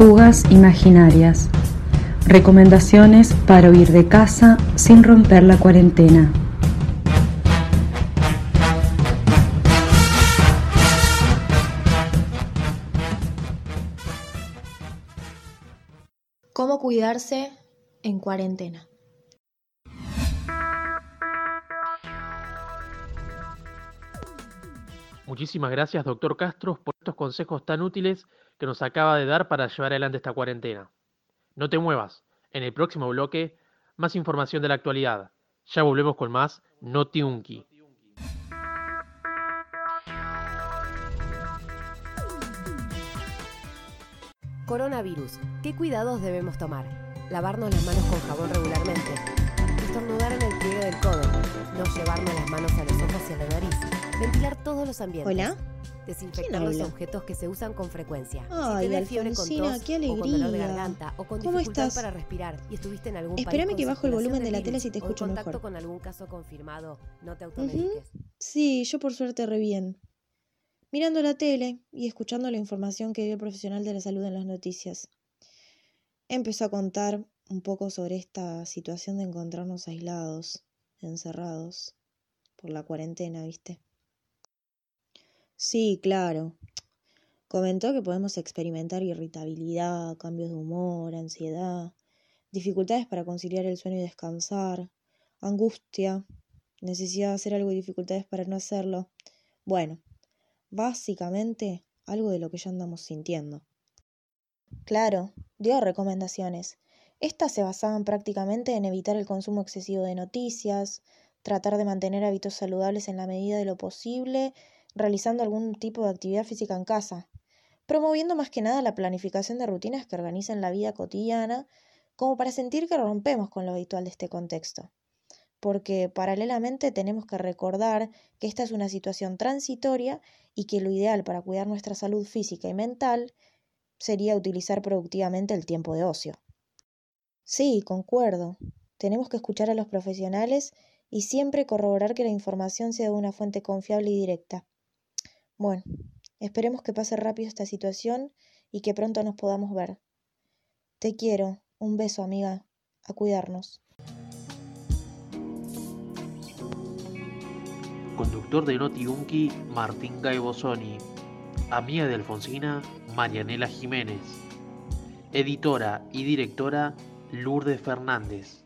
Fugas imaginarias. Recomendaciones para huir de casa sin romper la cuarentena. ¿Cómo cuidarse en cuarentena? Muchísimas gracias, doctor Castro, por estos consejos tan útiles que nos acaba de dar para llevar adelante esta cuarentena. No te muevas. En el próximo bloque, más información de la actualidad. Ya volvemos con más Notiunki. Coronavirus. ¿Qué cuidados debemos tomar? Lavarnos las manos con jabón regularmente. Estornudar en el pliegue del codo. No llevarnos las manos a los ojos y a la nariz. Ventilar todos los ambientes. Hola. Desinfectar los objetos que se usan con frecuencia. Ay, si tenés fiebre con tos qué o con dolor de alegría. garganta o con ¿Cómo dificultad estás? para respirar y estuviste en algún Espérame que bajo el volumen de la tele si te o en escucho contacto mejor. con algún caso confirmado, no te automediques. Sí, yo por suerte re bien. Mirando la tele y escuchando la información que dio el profesional de la salud en las noticias. Empezó a contar un poco sobre esta situación de encontrarnos aislados, encerrados, por la cuarentena, ¿viste? Sí, claro. Comentó que podemos experimentar irritabilidad, cambios de humor, ansiedad, dificultades para conciliar el sueño y descansar, angustia, necesidad de hacer algo y dificultades para no hacerlo. Bueno, básicamente algo de lo que ya andamos sintiendo. Claro, dio recomendaciones. Estas se basaban prácticamente en evitar el consumo excesivo de noticias, tratar de mantener hábitos saludables en la medida de lo posible, realizando algún tipo de actividad física en casa, promoviendo más que nada la planificación de rutinas que organizan la vida cotidiana, como para sentir que rompemos con lo habitual de este contexto porque paralelamente tenemos que recordar que esta es una situación transitoria y que lo ideal para cuidar nuestra salud física y mental sería utilizar productivamente el tiempo de ocio. Sí, concuerdo. Tenemos que escuchar a los profesionales y siempre corroborar que la información sea de una fuente confiable y directa. Bueno, esperemos que pase rápido esta situación y que pronto nos podamos ver. Te quiero. Un beso, amiga. A cuidarnos. Conductor de Notiunki, Martín Gaibosoni. Amiga de Alfonsina, Marianela Jiménez. Editora y directora, Lourdes Fernández.